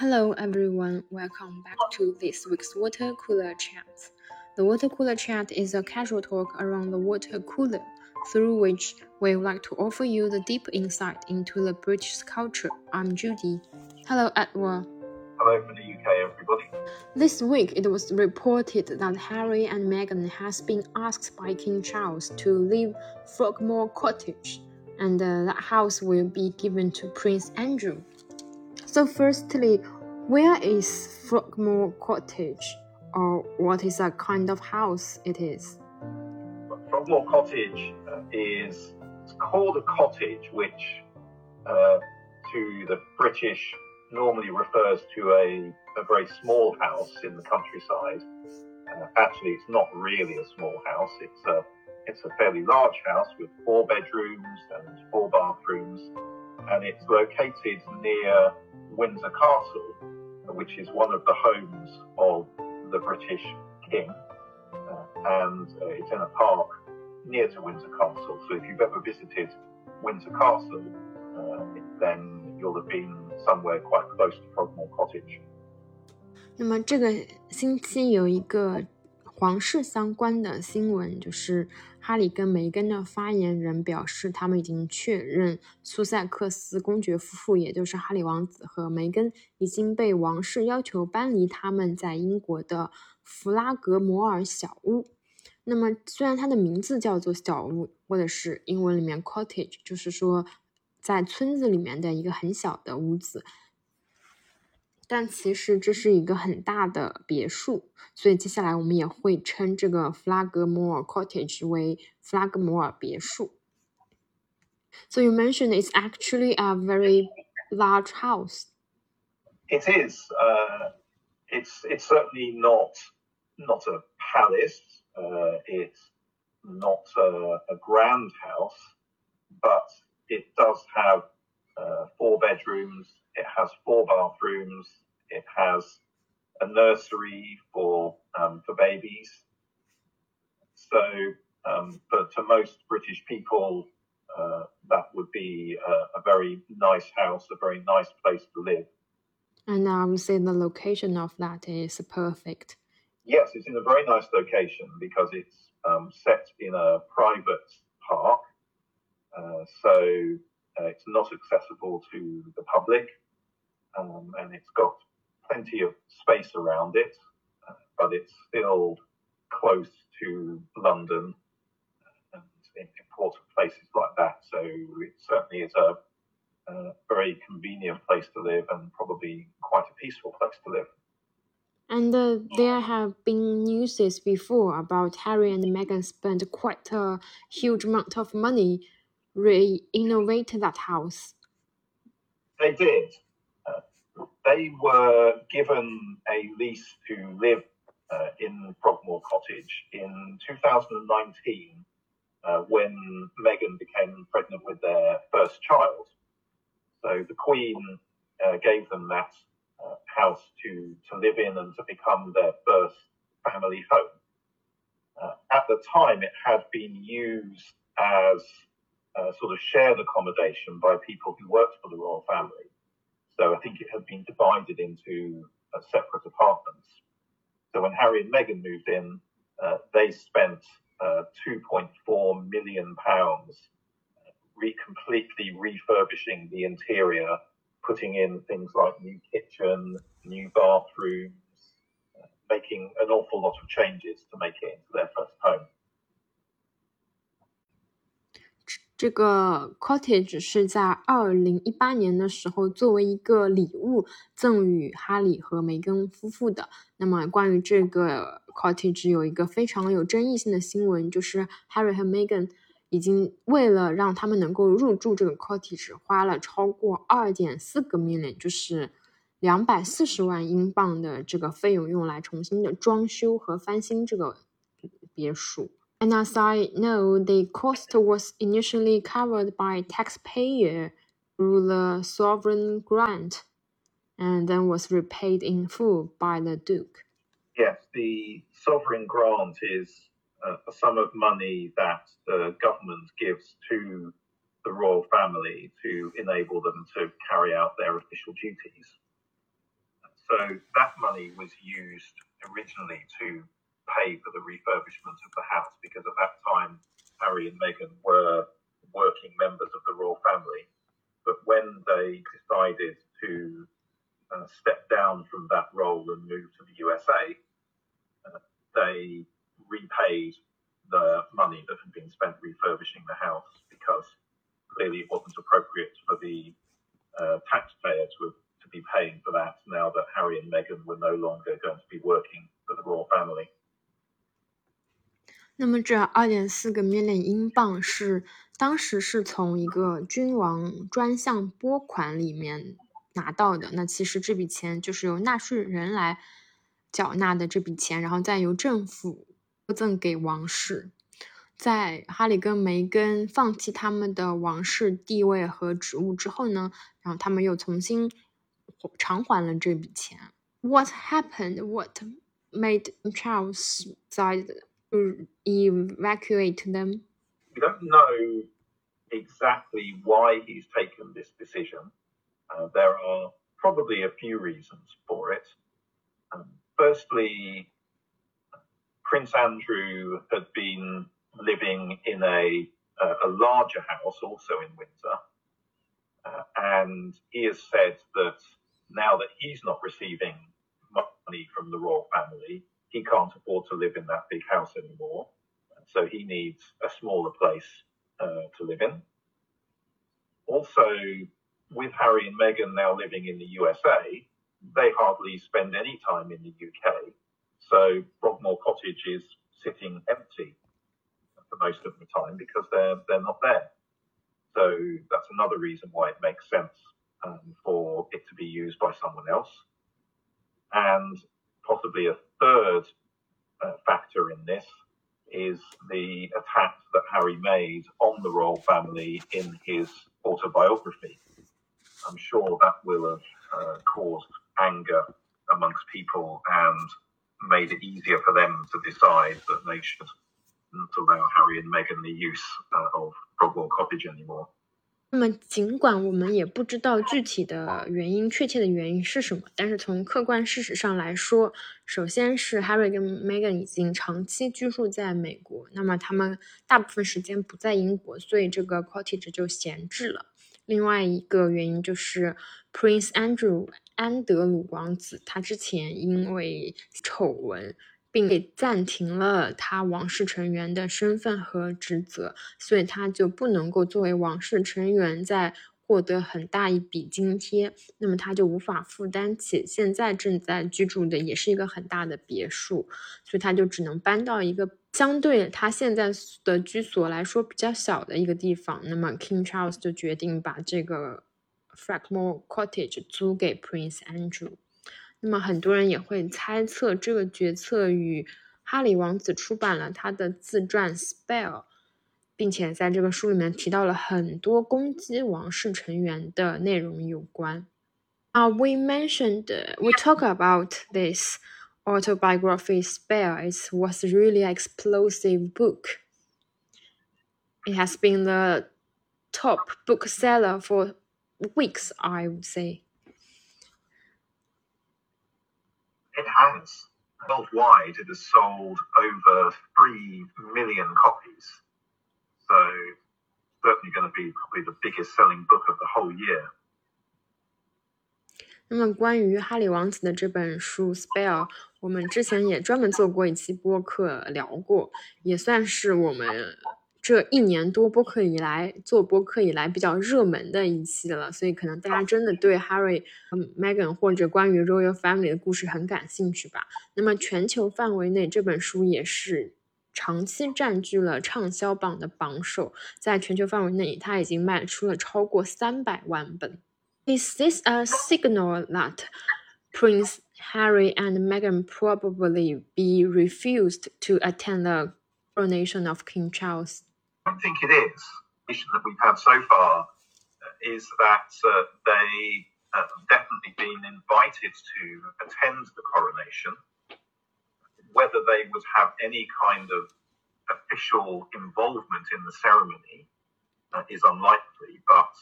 Hello everyone, welcome back to this week's Water Cooler Chat. The Water Cooler Chat is a casual talk around the water cooler, through which we would like to offer you the deep insight into the British culture. I'm Judy. Hello Edward. Hello from the UK, everybody. This week, it was reported that Harry and Meghan has been asked by King Charles to leave Frogmore Cottage, and uh, that house will be given to Prince Andrew. So, firstly, where is Frogmore Cottage, or what is a kind of house it is? Frogmore Cottage uh, is it's called a cottage, which uh, to the British normally refers to a, a very small house in the countryside. Uh, actually, it's not really a small house. It's a it's a fairly large house with four bedrooms and four bathrooms, and it's located near Windsor Castle, which is one of the homes of the British King, uh, and uh, it's in a park near to Windsor Castle. So if you've ever visited Windsor Castle, uh, then you'll have been somewhere quite close to Frogmore Cottage. 那么这个星期有一个 皇室相关的新闻，就是哈里跟梅根的发言人表示，他们已经确认苏塞克斯公爵夫妇，也就是哈里王子和梅根，已经被王室要求搬离他们在英国的弗拉格摩尔小屋。那么，虽然它的名字叫做小屋，或者是英文里面 cottage，就是说在村子里面的一个很小的屋子。但其实这是一个很大的别墅，所以接下来我们也会称这个弗拉格摩尔 cottage 为弗拉格摩尔别墅。So you mentioned it's actually a very large house. It is. Uh, it's it's certainly not not a palace. Uh, it's not a, a grand house, but it does have uh, four bedrooms. it has four bathrooms. It has a nursery for um, for babies. So, um, but to most British people, uh, that would be a, a, very nice house, a very nice place to live. And I would say the location of that is perfect. Yes, it's in a very nice location because it's um, set in a private park. Uh, so uh, it's not accessible to the public, um, and it's got plenty of space around it, uh, but it's still close to London and in important places like that. So it certainly is a, a very convenient place to live and probably quite a peaceful place to live. And uh, there have been news before about Harry and Meghan spent quite a huge amount of money re-innovate that house? They did. Uh, they were given a lease to live uh, in Frogmore Cottage in 2019 uh, when Meghan became pregnant with their first child. So the Queen uh, gave them that uh, house to, to live in and to become their first family home. Uh, at the time, it had been used as uh, sort of shared accommodation by people who worked for the royal family. So I think it had been divided into uh, separate apartments. So when Harry and Meghan moved in, uh, they spent uh, 2.4 million pounds re- completely refurbishing the interior, putting in things like new kitchen, new bathrooms, uh, making an awful lot of changes to make it into their first home. 这个 cottage 是在二零一八年的时候作为一个礼物赠予哈里和梅根夫妇的。那么关于这个 cottage 有一个非常有争议性的新闻，就是 Harry 和 Megan 已经为了让他们能够入住这个 cottage，花了超过二点四个 million，就是两百四十万英镑的这个费用，用来重新的装修和翻新这个别墅。And as I know, the cost was initially covered by taxpayer through the sovereign grant and then was repaid in full by the Duke. Yes, the sovereign grant is a sum of money that the government gives to the royal family to enable them to carry out their official duties. So that money was used originally to pay for the refurbishment of the house because at that time Harry and Meghan were working members of the royal family. But when they decided to uh, step down from that role and move to the USA, uh, they repaid the money that had been spent refurbishing the house because clearly it wasn't appropriate for the uh, taxpayer to to be paying for that now that Harry and Meghan were no longer going to be working 那么这二点四个 million 英镑是当时是从一个君王专项拨款里面拿到的。那其实这笔钱就是由纳税人来缴纳的这笔钱，然后再由政府赠给王室。在哈里跟梅根放弃他们的王室地位和职务之后呢，然后他们又重新偿还了这笔钱。What happened? What made Charles decide? To evacuate them? We don't know exactly why he's taken this decision. Uh, there are probably a few reasons for it. Um, firstly, Prince Andrew had been living in a, uh, a larger house also in Windsor. Uh, and he has said that now that he's not receiving money from the royal family, he can't afford to live in that big house anymore. So he needs a smaller place uh, to live in. Also, with Harry and Meghan now living in the USA, they hardly spend any time in the UK. So Frogmore Cottage is sitting empty for most of the time because they're they're not there. So that's another reason why it makes sense um, for it to be used by someone else. And possibly a third uh, factor in this is the attack that Harry made on the royal family in his autobiography. I'm sure that will have uh, caused anger amongst people and made it easier for them to decide that they should not allow Harry and Meghan the use uh, of Frogmore Cottage anymore. 那么，尽管我们也不知道具体的原因、确切的原因是什么，但是从客观事实上来说，首先是 Harry 跟 Megan 已经长期居住在美国，那么他们大部分时间不在英国，所以这个 cottage 就闲置了。另外一个原因就是 Prince Andrew 安德鲁王子，他之前因为丑闻。并给暂停了他王室成员的身份和职责，所以他就不能够作为王室成员再获得很大一笔津贴，那么他就无法负担起现在正在居住的也是一个很大的别墅，所以他就只能搬到一个相对他现在的居所来说比较小的一个地方。那么 King Charles 就决定把这个 Frogmore Cottage 租给 Prince Andrew。那么很多人也会猜测，这个决策与哈里王子出版了他的自传《Spare》，并且在这个书里面提到了很多攻击王室成员的内容有关。啊、uh,，We mentioned, we talk about this autobiography Spare. It was really explosive book. It has been the top bookseller for weeks, I would say. It has. Worldwide, it has sold over 3 million copies. So, certainly going to be probably the biggest selling book of the whole year. 那么关于《哈利王子》的这本书《Spare》，我们之前也专门做过一期播客聊过，也算是我们这一年多播客以来做播客以来比较热门的一期了，所以可能大家真的对 Harry、Megan 或者关于 Royal Family 的故事很感兴趣吧。那么全球范围内这本书也是长期占据了畅销榜的榜首，在全球范围内它已经卖出了超过三百万本。Is this a signal that Prince Harry and Meghan probably be refused to attend the coronation of King Charles? I don't think it is. The that we've had so far is that uh, they have definitely been invited to attend the coronation. Whether they would have any kind of official involvement in the ceremony uh, is unlikely, but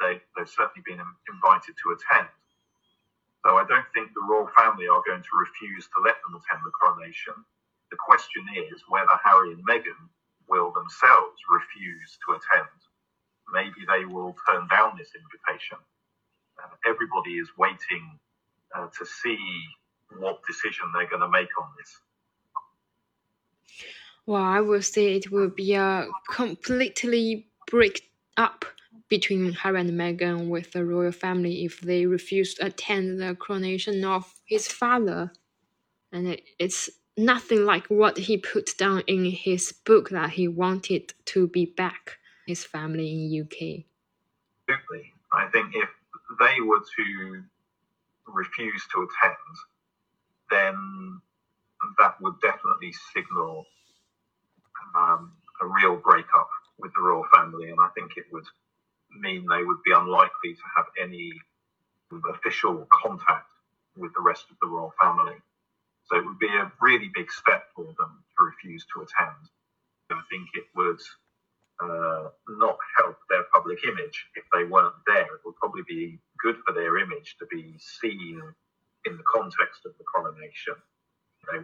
they, have certainly been invited to attend. So I don't think the royal family are going to refuse to let them attend the coronation. The question is whether Harry and Meghan will themselves refuse to attend. Maybe they will turn down this invitation. Uh, everybody is waiting uh, to see what decision they're going to make on this. Well, I will say it will be a completely break up between Harry and Meghan with the royal family if they refuse to attend the coronation of his father. And it, it's nothing like what he put down in his book that he wanted to be back his family in UK. Absolutely. I think if they were to refuse to attend, then that would definitely signal um, a real breakup with the royal family, and I think it would mean they would be unlikely to have any official contact with the rest of the royal family. So it would be a really big step for them to refuse to attend. I think it would uh, not help their public image if they weren't there. It would probably be good for their image to be seen in the context of the coronation. They,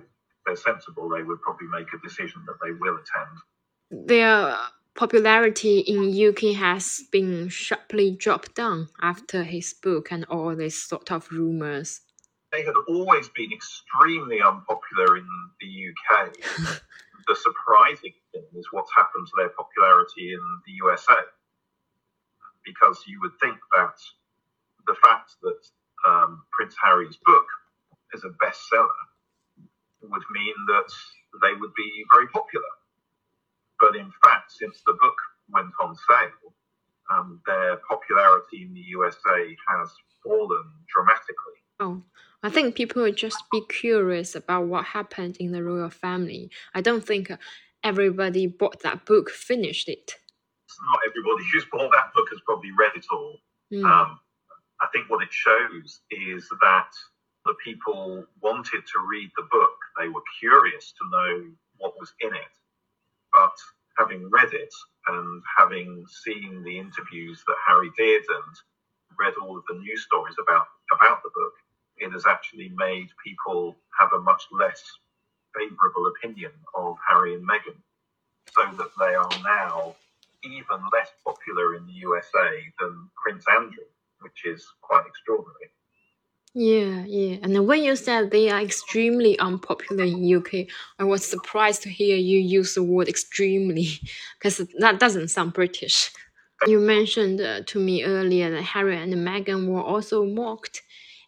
they're sensible, they would probably make a decision that they will attend. Their popularity in UK has been sharply dropped down after his book and all this sort of rumors. They had always been extremely unpopular in the UK. the surprising thing is what's happened to their popularity in the USA. Because you would think that the fact that um, Prince Harry's book is a bestseller would mean that they would be very popular. But in fact, since the book went on sale, um, their popularity in the USA has fallen dramatically. Oh, I think people would just be curious about what happened in the royal family. I don't think everybody bought that book, finished it. Not everybody who's bought that book has probably read it all. Mm. Um, I think what it shows is that the people wanted to read the book. They were curious to know what was in it. But having read it and having seen the interviews that Harry did and read all of the news stories about, about the book, it has actually made people have a much less favourable opinion of Harry and Meghan, so that they are now even less popular in the USA than Prince Andrew which is quite extraordinary. Yeah, yeah. And when you said they are extremely unpopular in UK, I was surprised to hear you use the word extremely, because that doesn't sound British. You mentioned uh, to me earlier that Harry and Meghan were also mocked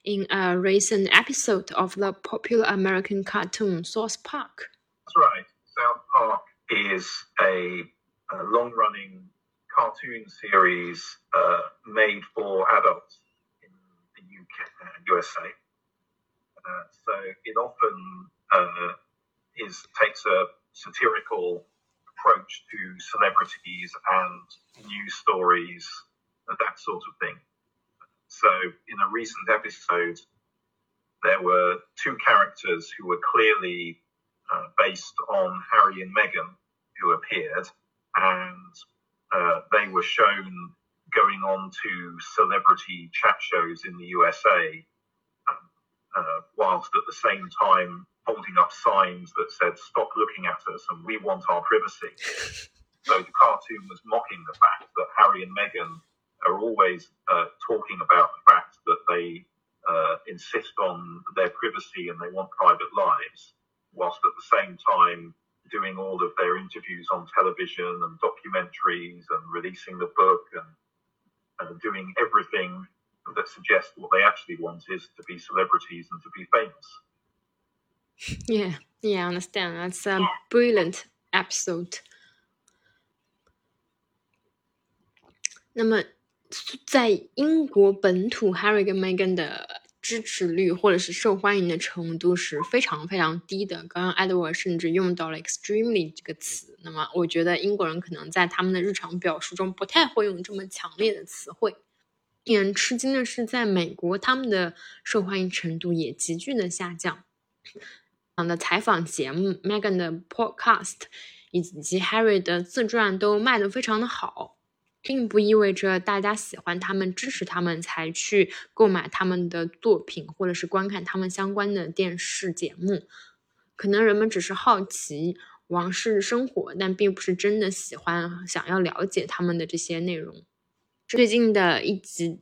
in a recent episode of the popular American cartoon South Park. That's right. South Park is a, a long running cartoon series uh, made for adults in the UK, USA. Uh, so it often uh, is takes a satirical approach to celebrities and news stories, that sort of thing. So in a recent episode, there were two characters who were clearly uh, based on Harry and Meghan who appeared, and uh, they were shown going on to celebrity chat shows in the USA, um, uh, whilst at the same time holding up signs that said, Stop looking at us and we want our privacy. so the cartoon was mocking the fact that Harry and Meghan are always uh, talking about the fact that they uh, insist on their privacy and they want private lives, whilst at the same time doing all of their interviews on television and documentaries and releasing the book and, and doing everything that suggests what they actually want is to be celebrities and to be famous. Yeah, yeah, I understand. That's a brilliant episode. 那么，在英国本土，Harry 跟 Megan 的支持率或者是受欢迎的程度是非常非常低的。刚刚 Edward 甚至用到了 extremely 这个词。那么，我觉得英国人可能在他们的日常表述中不太会用这么强烈的词汇。令人吃惊的是，在美国，他们的受欢迎程度也急剧的下降。样的采访节目、Megan 的 podcast 以及 Harry 的自传都卖得非常的好。并不意味着大家喜欢他们、支持他们才去购买他们的作品，或者是观看他们相关的电视节目。可能人们只是好奇王室生活，但并不是真的喜欢、想要了解他们的这些内容。最近的一集《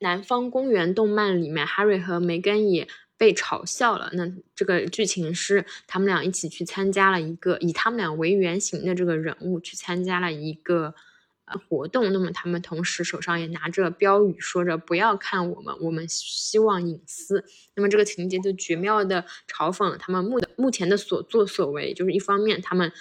南方公园》动漫里面，Harry 和梅根也被嘲笑了。那这个剧情是他们俩一起去参加了一个以他们俩为原型的这个人物去参加了一个。活动，那么他们同时手上也拿着标语，说着“不要看我们，我们希望隐私”。那么这个情节就绝妙的嘲讽了他们目的目前的所作所为，就是一方面他们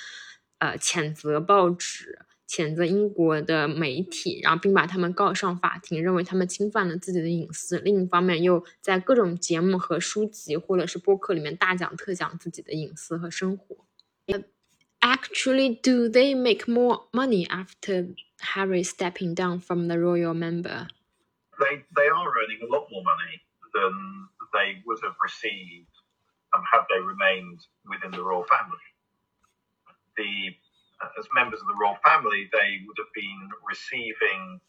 呃谴责报纸，谴责英国的媒体，然后并把他们告上法庭，认为他们侵犯了自己的隐私；另一方面又在各种节目和书籍或者是播客里面大讲特讲自己的隐私和生活。Actually, do they make more money after Harry stepping down from the royal member? They they are earning a lot more money than they would have received um, had they remained within the royal family. The uh, as members of the royal family, they would have been receiving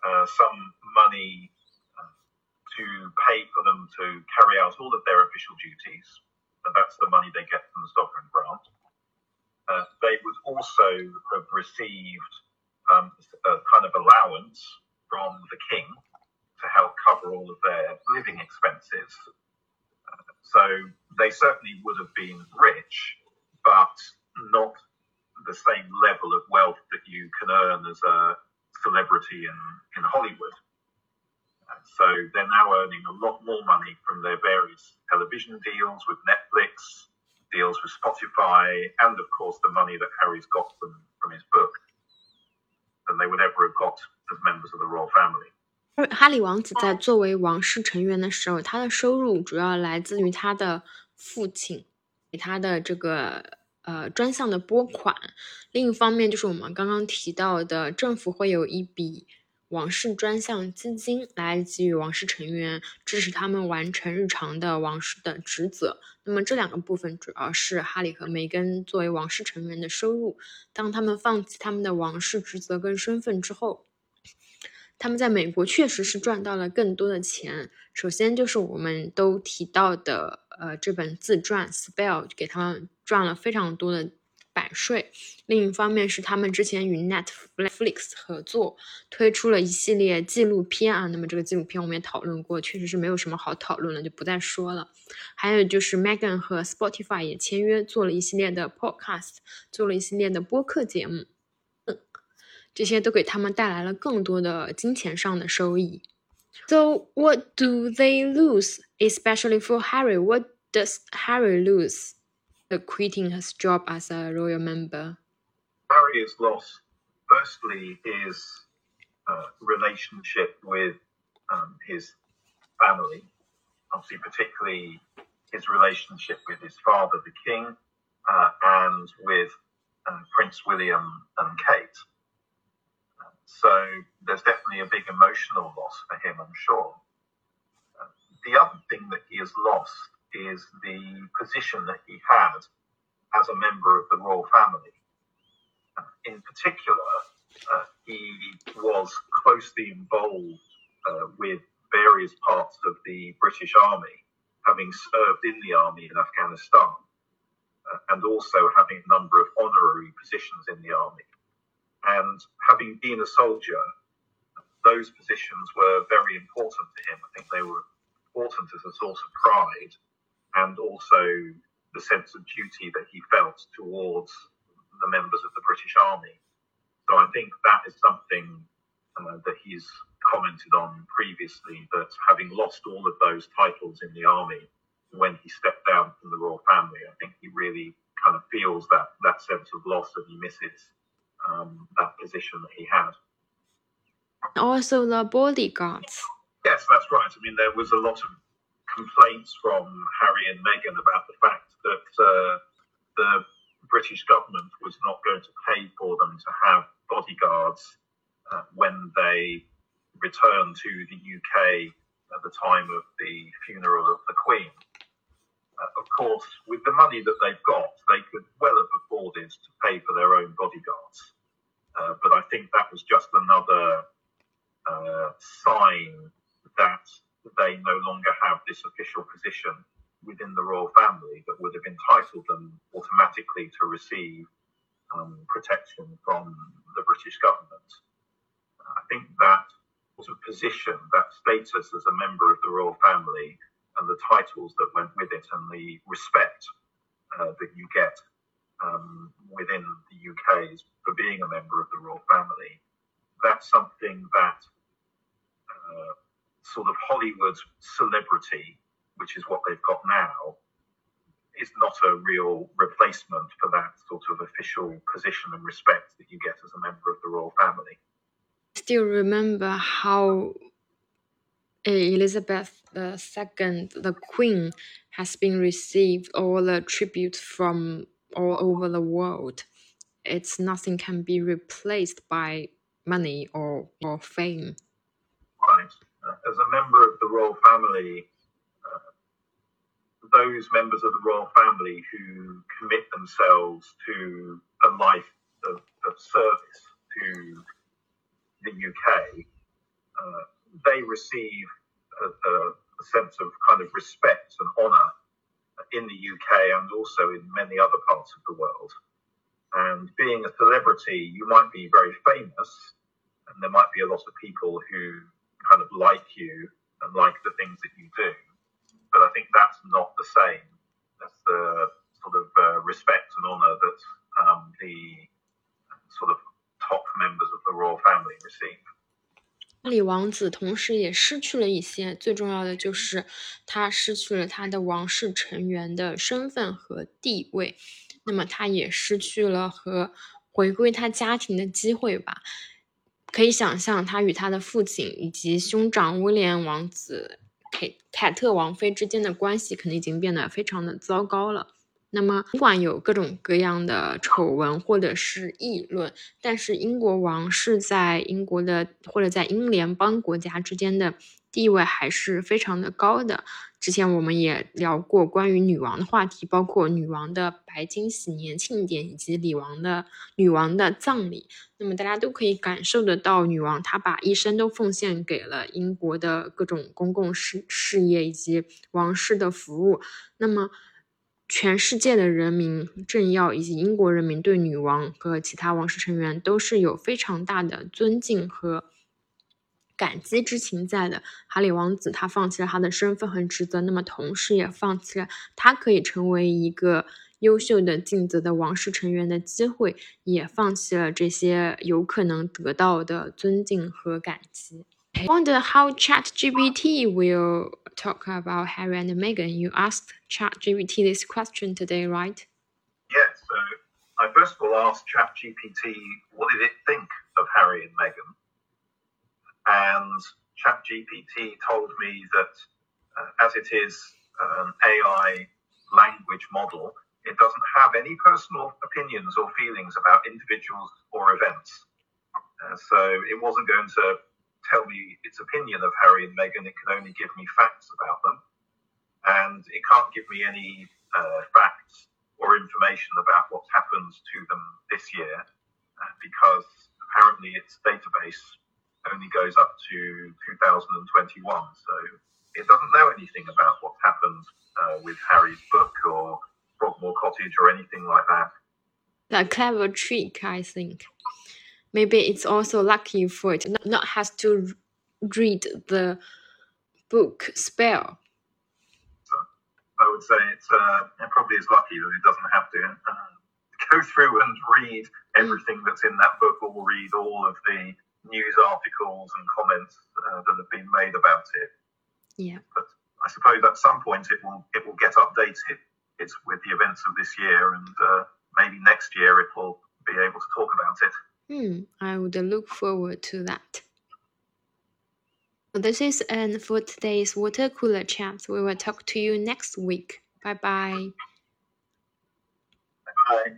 uh, some money uh, to pay for them to carry out all of their official duties, and that's the money they get from the sovereign grant uh, they would also have received um, a kind of allowance from the king to help cover all of their living expenses. Uh, so they certainly would have been rich, but not the same level of wealth that you can earn as a celebrity in, in Hollywood. Uh, so they're now earning a lot more money from their various television deals with Netflix, deals with Spotify, and of course the money that Harry's got from, from his book than they would ever have got as members of the royal family. 哈里王子在作为王室成员的时候，他的收入主要来自于他的父亲给他的这个呃专项的拨款。另一方面，就是我们刚刚提到的，政府会有一笔王室专项基金来给予王室成员支持他们完成日常的王室的职责。那么这两个部分主要是哈里和梅根作为王室成员的收入。当他们放弃他们的王室职责跟身份之后，他们在美国确实是赚到了更多的钱。首先就是我们都提到的，呃，这本自传《Spell》给他们赚了非常多的。版税，另一方面是他们之前与 Netflix 合作推出了一系列纪录片啊，那么这个纪录片我们也讨论过，确实是没有什么好讨论了，就不再说了。还有就是 Megan 和 Spotify 也签约做了一系列的 Podcast，做了一系列的播客节目，这些都给他们带来了更多的金钱上的收益。So what do they lose, especially for Harry? What does Harry lose? Quitting his job as a royal member? Harry has lost, firstly, his uh, relationship with um, his family, obviously, particularly his relationship with his father, the king, uh, and with um, Prince William and Kate. So there's definitely a big emotional loss for him, I'm sure. Uh, the other thing that he has lost is the position that he had as a member of the royal family. In particular, uh, he was closely involved uh, with various parts of the British Army, having served in the army in Afghanistan, uh, and also having a number of honorary positions in the army. And having been a soldier, those positions were very important to him. I think they were important as a source of pride and also the sense of duty that he felt towards the members of the British Army. So I think that is something uh, that he's commented on previously that having lost all of those titles in the army when he stepped down from the royal family, I think he really kind of feels that that sense of loss and he misses um, that position that he had. Also, the bodyguards. Yes, that's right. I mean, there was a lot of complaints from Harry and Meghan about the fact that uh, the British government was not going to pay for them to have bodyguards uh, when they returned to the UK at the time of the funeral of the Queen. Uh, of course, with the money that they've got, they could well have afforded to pay for their own bodyguards. Uh, but I think that was just another uh, sign that they no longer have this official position within the royal family that would have entitled them automatically to receive um, protection from the British government. I think that sort of position, that status as a member of the royal family, and the titles that went with it, and the respect uh, that you get um, within the UK for being a member of the royal family, that's something that uh, sort of Hollywood celebrity, which is what they've got now, is not a real replacement for that sort of official position and respect that you get as a member of the royal family. I Still remember how eh, Elizabeth II, the Queen, has been received all the tribute from all over the world. It's nothing can be replaced by money or, or fame. Right. Uh, as a member of the royal family, those members of the royal family who commit themselves to a life of, of service to the UK, uh, they receive a, a, sense of kind of respect and honour in the UK and also in many other parts of the world. And being a celebrity, you might be very famous, and there might be a lot of people who kind of like you and like the things that you do but I think that's not the same as the sort of uh, respect and honour that um, the sort of top members of the royal family receive. 哈里王子同时也失去了一些，最重要的就是他失去了他的王室成员的身份和地位，那么他也失去了和回归他家庭的机会吧。 可以想象，他与他的父亲以及兄长威廉王子凯凯特王妃之间的关系可能已经变得非常的糟糕了。那么，尽管有各种各样的丑闻或者是议论，但是英国王室在英国的或者在英联邦国家之间的。地位还是非常的高的。之前我们也聊过关于女王的话题，包括女王的白金禧年庆典以及女王的女王的葬礼。那么大家都可以感受得到，女王她把一生都奉献给了英国的各种公共事事业以及王室的服务。那么全世界的人民、政要以及英国人民对女王和其他王室成员都是有非常大的尊敬和。感激之情在的，哈里王子他放弃了他的身份和职责，那么同时也放弃了他可以成为一个优秀的尽责的王室成员的机会，也放弃了这些有可能得到的尊敬和感激。I wonder how ChatGPT will talk about Harry and Meghan. You asked ChatGPT this question today, right? Yes. So I first of all asked ChatGPT what did it think of Harry and Meghan and ChatGPT told me that uh, as it is an AI language model, it doesn't have any personal opinions or feelings about individuals or events. Uh, so it wasn't going to tell me its opinion of Harry and Meghan. It can only give me facts about them. And it can't give me any uh, facts or information about what's happened to them this year uh, because apparently its database only goes up to 2021. So it doesn't know anything about what's happened uh, with Harry's book or Frogmore Cottage or anything like that. A clever trick, I think. Maybe it's also lucky for it not, not has to read the book Spare. So I would say it's uh, it probably is lucky that it doesn't have to uh, go through and read everything that's in that book or read all of the news articles and comments uh, that have been made about it. Yeah. But I suppose at some point it will it will get updated. It's with the events of this year, and uh, maybe next year it will be able to talk about it. Hmm, I would look forward to that. This is end for today's water cooler chat. We will talk to you next week. Bye bye. Bye bye.